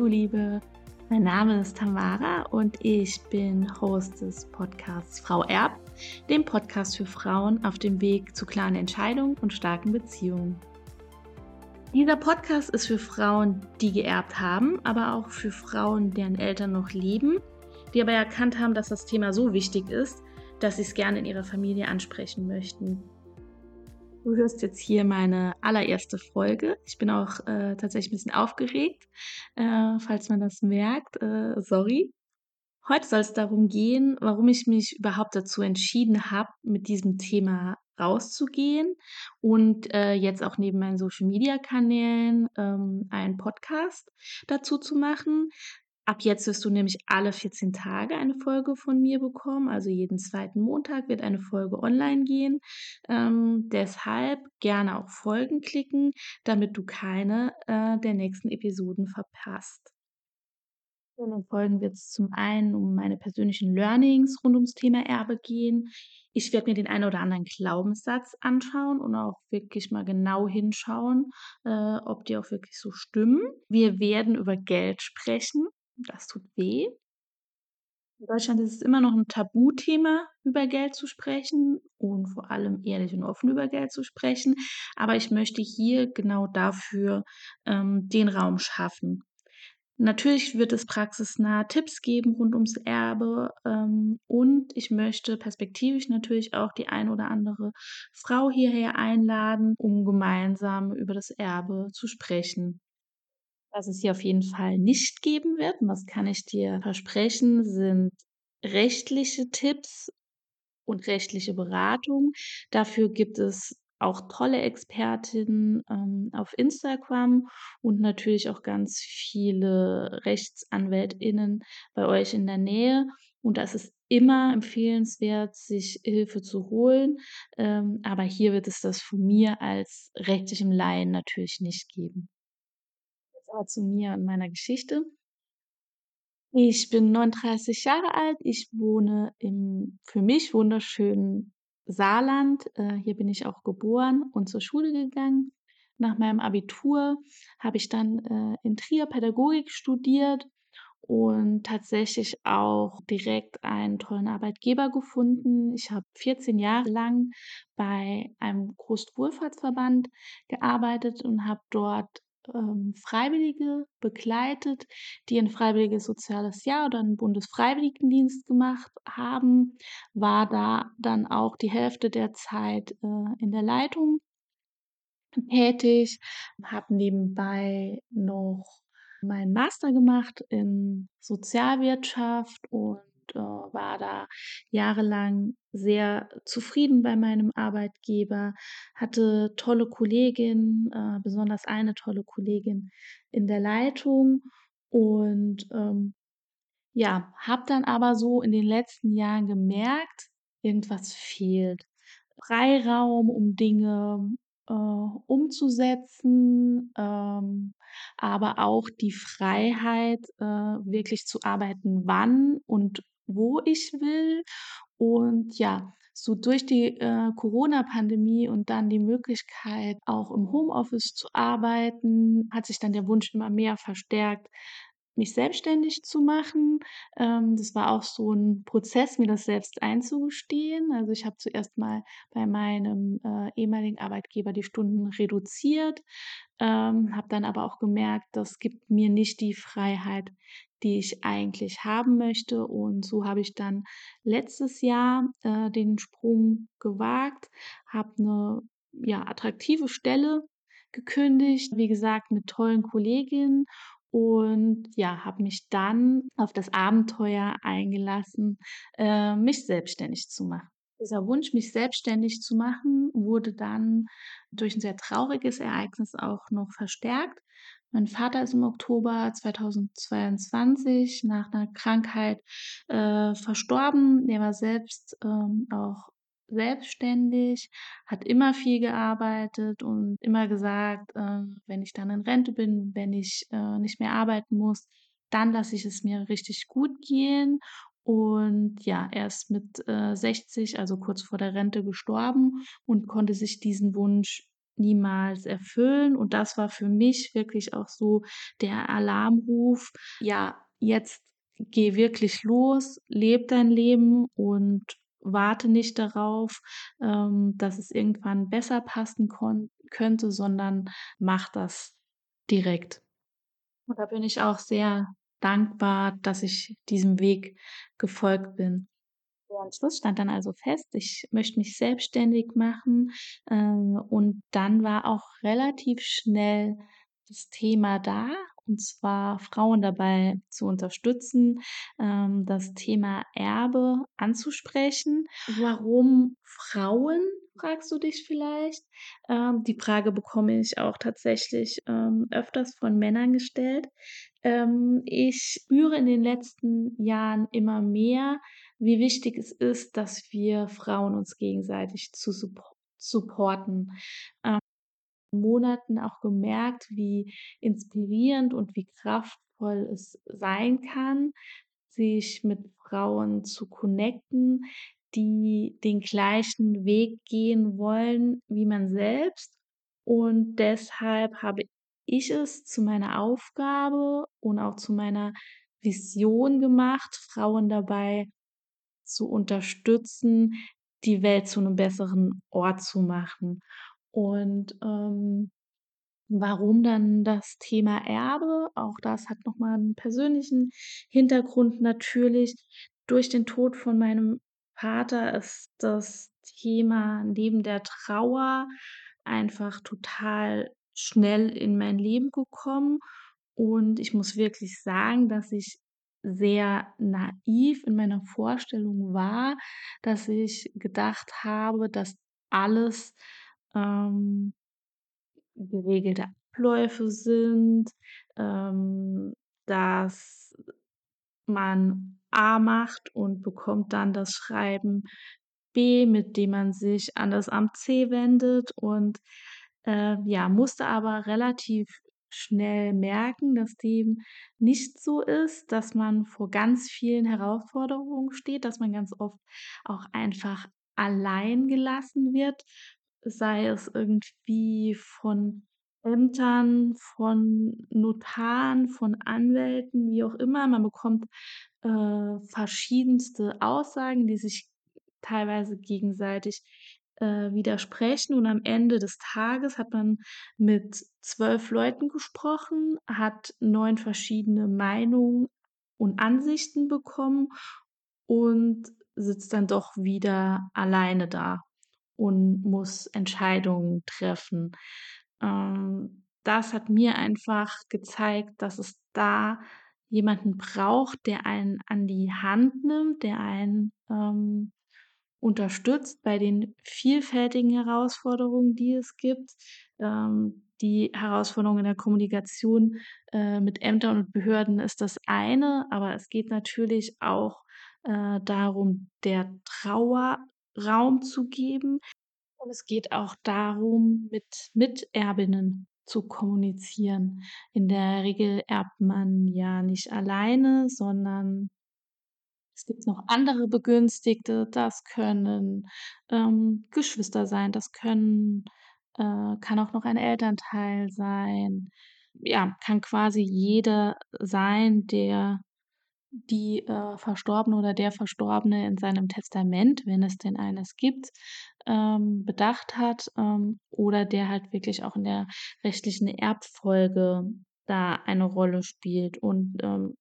du Liebe, mein Name ist Tamara und ich bin Host des Podcasts Frau Erb, dem Podcast für Frauen auf dem Weg zu klaren Entscheidungen und starken Beziehungen. Dieser Podcast ist für Frauen, die geerbt haben, aber auch für Frauen, deren Eltern noch leben, die aber erkannt haben, dass das Thema so wichtig ist, dass sie es gerne in ihrer Familie ansprechen möchten. Du hörst jetzt hier meine allererste Folge. Ich bin auch äh, tatsächlich ein bisschen aufgeregt, äh, falls man das merkt. Äh, sorry. Heute soll es darum gehen, warum ich mich überhaupt dazu entschieden habe, mit diesem Thema rauszugehen und äh, jetzt auch neben meinen Social-Media-Kanälen ähm, einen Podcast dazu zu machen. Ab jetzt wirst du nämlich alle 14 Tage eine Folge von mir bekommen. Also jeden zweiten Montag wird eine Folge online gehen. Ähm, deshalb gerne auch Folgen klicken, damit du keine äh, der nächsten Episoden verpasst. In den Folgen wird es zum einen um meine persönlichen Learnings rund ums Thema Erbe gehen. Ich werde mir den einen oder anderen Glaubenssatz anschauen und auch wirklich mal genau hinschauen, äh, ob die auch wirklich so stimmen. Wir werden über Geld sprechen das tut weh. In Deutschland ist es immer noch ein Tabuthema, über Geld zu sprechen und vor allem ehrlich und offen über Geld zu sprechen. Aber ich möchte hier genau dafür ähm, den Raum schaffen. Natürlich wird es praxisnahe Tipps geben rund ums Erbe ähm, und ich möchte perspektivisch natürlich auch die ein oder andere Frau hierher einladen, um gemeinsam über das Erbe zu sprechen. Was es hier auf jeden Fall nicht geben wird, und das kann ich dir versprechen, sind rechtliche Tipps und rechtliche Beratung. Dafür gibt es auch tolle Expertinnen ähm, auf Instagram und natürlich auch ganz viele Rechtsanwältinnen bei euch in der Nähe. Und das ist immer empfehlenswert, sich Hilfe zu holen. Ähm, aber hier wird es das von mir als rechtlichem Laien natürlich nicht geben aber zu mir und meiner Geschichte. Ich bin 39 Jahre alt. Ich wohne im für mich wunderschönen Saarland. Äh, hier bin ich auch geboren und zur Schule gegangen. Nach meinem Abitur habe ich dann äh, in Trier Pädagogik studiert und tatsächlich auch direkt einen tollen Arbeitgeber gefunden. Ich habe 14 Jahre lang bei einem Großwohlfahrtsverband gearbeitet und habe dort ähm, Freiwillige begleitet, die ein freiwilliges soziales Jahr oder einen Bundesfreiwilligendienst gemacht haben, war da dann auch die Hälfte der Zeit äh, in der Leitung tätig, habe nebenbei noch meinen Master gemacht in Sozialwirtschaft und äh, war da jahrelang sehr zufrieden bei meinem Arbeitgeber, hatte tolle Kolleginnen, äh, besonders eine tolle Kollegin in der Leitung und ähm, ja, habe dann aber so in den letzten Jahren gemerkt, irgendwas fehlt. Freiraum, um Dinge äh, umzusetzen, ähm, aber auch die Freiheit, äh, wirklich zu arbeiten, wann und wo ich will. Und ja, so durch die äh, Corona-Pandemie und dann die Möglichkeit, auch im Homeoffice zu arbeiten, hat sich dann der Wunsch immer mehr verstärkt, mich selbstständig zu machen. Ähm, das war auch so ein Prozess, mir das selbst einzugestehen. Also ich habe zuerst mal bei meinem äh, ehemaligen Arbeitgeber die Stunden reduziert, ähm, habe dann aber auch gemerkt, das gibt mir nicht die Freiheit, die ich eigentlich haben möchte. Und so habe ich dann letztes Jahr äh, den Sprung gewagt, habe eine ja, attraktive Stelle gekündigt, wie gesagt, mit tollen Kolleginnen und ja, habe mich dann auf das Abenteuer eingelassen, äh, mich selbstständig zu machen. Dieser Wunsch, mich selbstständig zu machen, wurde dann durch ein sehr trauriges Ereignis auch noch verstärkt. Mein Vater ist im Oktober 2022 nach einer Krankheit äh, verstorben. Der war selbst ähm, auch selbstständig, hat immer viel gearbeitet und immer gesagt, äh, wenn ich dann in Rente bin, wenn ich äh, nicht mehr arbeiten muss, dann lasse ich es mir richtig gut gehen. Und ja, er ist mit äh, 60, also kurz vor der Rente gestorben und konnte sich diesen Wunsch niemals erfüllen. Und das war für mich wirklich auch so der Alarmruf. Ja, jetzt geh wirklich los, leb dein Leben und warte nicht darauf, ähm, dass es irgendwann besser passen könnte, sondern mach das direkt. Und da bin ich auch sehr dankbar, dass ich diesem Weg gefolgt bin. Der Entschluss stand dann also fest, ich möchte mich selbstständig machen. Äh, und dann war auch relativ schnell das Thema da, und zwar Frauen dabei zu unterstützen, ähm, das Thema Erbe anzusprechen. Warum Frauen, fragst du dich vielleicht? Ähm, die Frage bekomme ich auch tatsächlich ähm, öfters von Männern gestellt. Ähm, ich spüre in den letzten Jahren immer mehr, wie wichtig es ist, dass wir Frauen uns gegenseitig zu supporten. Ähm, Monaten auch gemerkt, wie inspirierend und wie kraftvoll es sein kann, sich mit Frauen zu connecten, die den gleichen Weg gehen wollen wie man selbst. Und deshalb habe ich es zu meiner Aufgabe und auch zu meiner Vision gemacht, Frauen dabei zu unterstützen, die Welt zu einem besseren Ort zu machen. Und ähm, warum dann das Thema Erbe? Auch das hat nochmal einen persönlichen Hintergrund natürlich. Durch den Tod von meinem Vater ist das Thema neben der Trauer einfach total schnell in mein Leben gekommen. Und ich muss wirklich sagen, dass ich sehr naiv in meiner Vorstellung war, dass ich gedacht habe, dass alles ähm, geregelte Abläufe sind, ähm, dass man A macht und bekommt dann das Schreiben B, mit dem man sich an das Amt C wendet und äh, ja, musste aber relativ schnell merken, dass dem nicht so ist, dass man vor ganz vielen Herausforderungen steht, dass man ganz oft auch einfach allein gelassen wird sei es irgendwie von Ämtern, von Notaren, von Anwälten, wie auch immer. Man bekommt äh, verschiedenste Aussagen, die sich teilweise gegenseitig äh, widersprechen. Und am Ende des Tages hat man mit zwölf Leuten gesprochen, hat neun verschiedene Meinungen und Ansichten bekommen und sitzt dann doch wieder alleine da und muss Entscheidungen treffen. Ähm, das hat mir einfach gezeigt, dass es da jemanden braucht, der einen an die Hand nimmt, der einen ähm, unterstützt bei den vielfältigen Herausforderungen, die es gibt. Ähm, die Herausforderung in der Kommunikation äh, mit Ämtern und Behörden ist das eine, aber es geht natürlich auch äh, darum, der Trauer Raum zu geben. Und es geht auch darum, mit Miterbinnen zu kommunizieren. In der Regel erbt man ja nicht alleine, sondern es gibt noch andere Begünstigte. Das können ähm, Geschwister sein, das können äh, kann auch noch ein Elternteil sein. Ja, kann quasi jeder sein, der die äh, Verstorbene oder der Verstorbene in seinem Testament, wenn es denn eines gibt, ähm, bedacht hat ähm, oder der halt wirklich auch in der rechtlichen Erbfolge da eine Rolle spielt. Und ähm,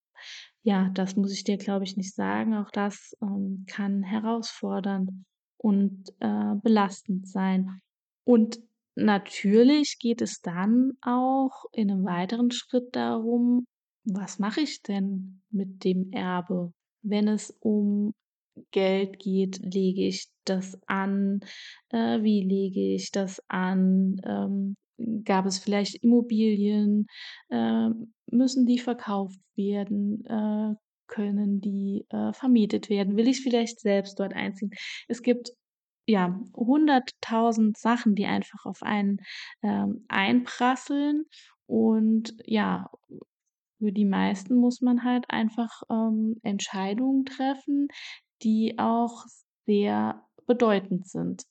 ja, das muss ich dir, glaube ich, nicht sagen. Auch das ähm, kann herausfordernd und äh, belastend sein. Und natürlich geht es dann auch in einem weiteren Schritt darum, was mache ich denn mit dem Erbe? Wenn es um Geld geht, lege ich das an? Äh, wie lege ich das an? Ähm, gab es vielleicht Immobilien? Äh, müssen die verkauft werden? Äh, können die äh, vermietet werden? Will ich vielleicht selbst dort einziehen? Es gibt ja hunderttausend Sachen, die einfach auf einen ähm, einprasseln und ja, für die meisten muss man halt einfach ähm, Entscheidungen treffen, die auch sehr bedeutend sind.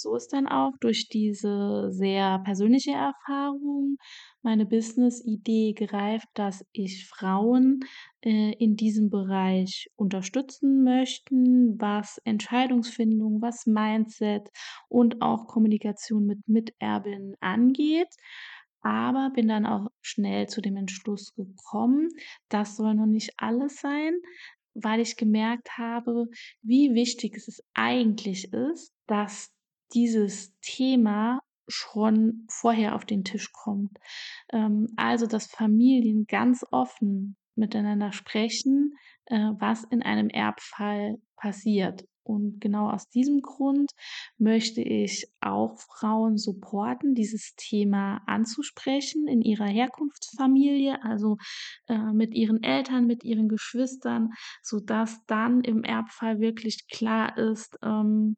So ist dann auch durch diese sehr persönliche Erfahrung meine Business-Idee gereift, dass ich Frauen äh, in diesem Bereich unterstützen möchten, was Entscheidungsfindung, was Mindset und auch Kommunikation mit Miterbinnen angeht. Aber bin dann auch schnell zu dem Entschluss gekommen, das soll noch nicht alles sein, weil ich gemerkt habe, wie wichtig es eigentlich ist, dass dieses Thema schon vorher auf den Tisch kommt. Ähm, also, dass Familien ganz offen miteinander sprechen, äh, was in einem Erbfall passiert. Und genau aus diesem Grund möchte ich auch Frauen supporten, dieses Thema anzusprechen in ihrer Herkunftsfamilie, also äh, mit ihren Eltern, mit ihren Geschwistern, so dass dann im Erbfall wirklich klar ist, ähm,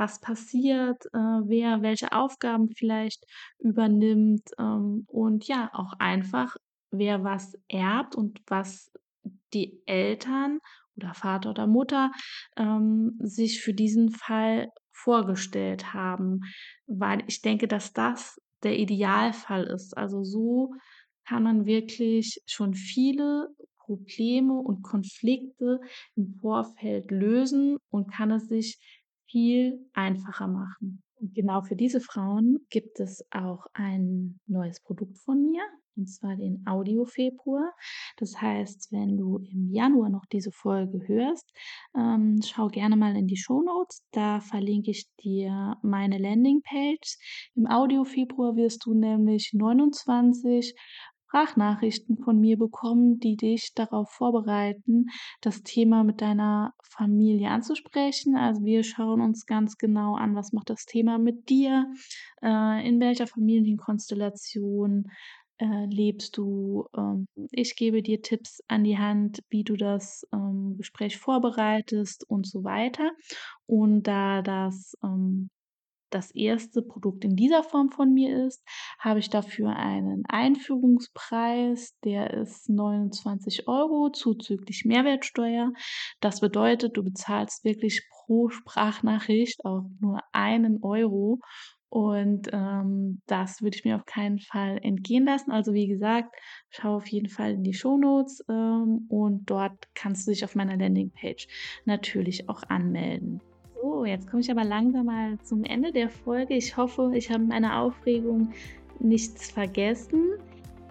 was passiert, äh, wer welche Aufgaben vielleicht übernimmt ähm, und ja, auch einfach, wer was erbt und was die Eltern oder Vater oder Mutter ähm, sich für diesen Fall vorgestellt haben, weil ich denke, dass das der Idealfall ist. Also so kann man wirklich schon viele Probleme und Konflikte im Vorfeld lösen und kann es sich viel einfacher machen. Und genau für diese Frauen gibt es auch ein neues Produkt von mir, und zwar den Audio Februar. Das heißt, wenn du im Januar noch diese Folge hörst, ähm, schau gerne mal in die Show Notes. Da verlinke ich dir meine Landingpage. Im Audio Februar wirst du nämlich 29 Sprachnachrichten von mir bekommen, die dich darauf vorbereiten, das Thema mit deiner Familie anzusprechen. Also wir schauen uns ganz genau an, was macht das Thema mit dir, äh, in welcher Familienkonstellation äh, lebst du. Ähm, ich gebe dir Tipps an die Hand, wie du das ähm, Gespräch vorbereitest und so weiter. Und da das ähm, das erste Produkt in dieser Form von mir ist, habe ich dafür einen Einführungspreis, der ist 29 Euro zuzüglich Mehrwertsteuer. Das bedeutet, du bezahlst wirklich pro Sprachnachricht auch nur einen Euro. Und ähm, das würde ich mir auf keinen Fall entgehen lassen. Also wie gesagt, schau auf jeden Fall in die Show Notes ähm, und dort kannst du dich auf meiner Landingpage natürlich auch anmelden. So, jetzt komme ich aber langsam mal zum Ende der Folge. Ich hoffe, ich habe meine Aufregung nichts vergessen.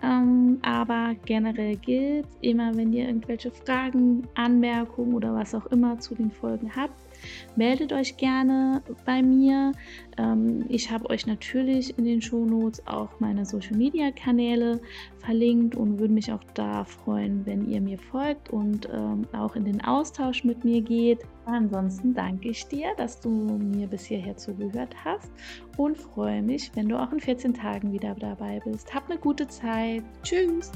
Ähm, aber generell gilt, immer wenn ihr irgendwelche Fragen, Anmerkungen oder was auch immer zu den Folgen habt, meldet euch gerne bei mir. Ähm, ich habe euch natürlich in den Shownotes auch meine Social Media Kanäle verlinkt und würde mich auch da freuen, wenn ihr mir folgt und ähm, auch in den Austausch mit mir geht. Ansonsten danke ich dir, dass du mir bis hierher zugehört hast und freue mich, wenn du auch in 14 Tagen wieder dabei bist. Hab eine gute Zeit. Tschüss!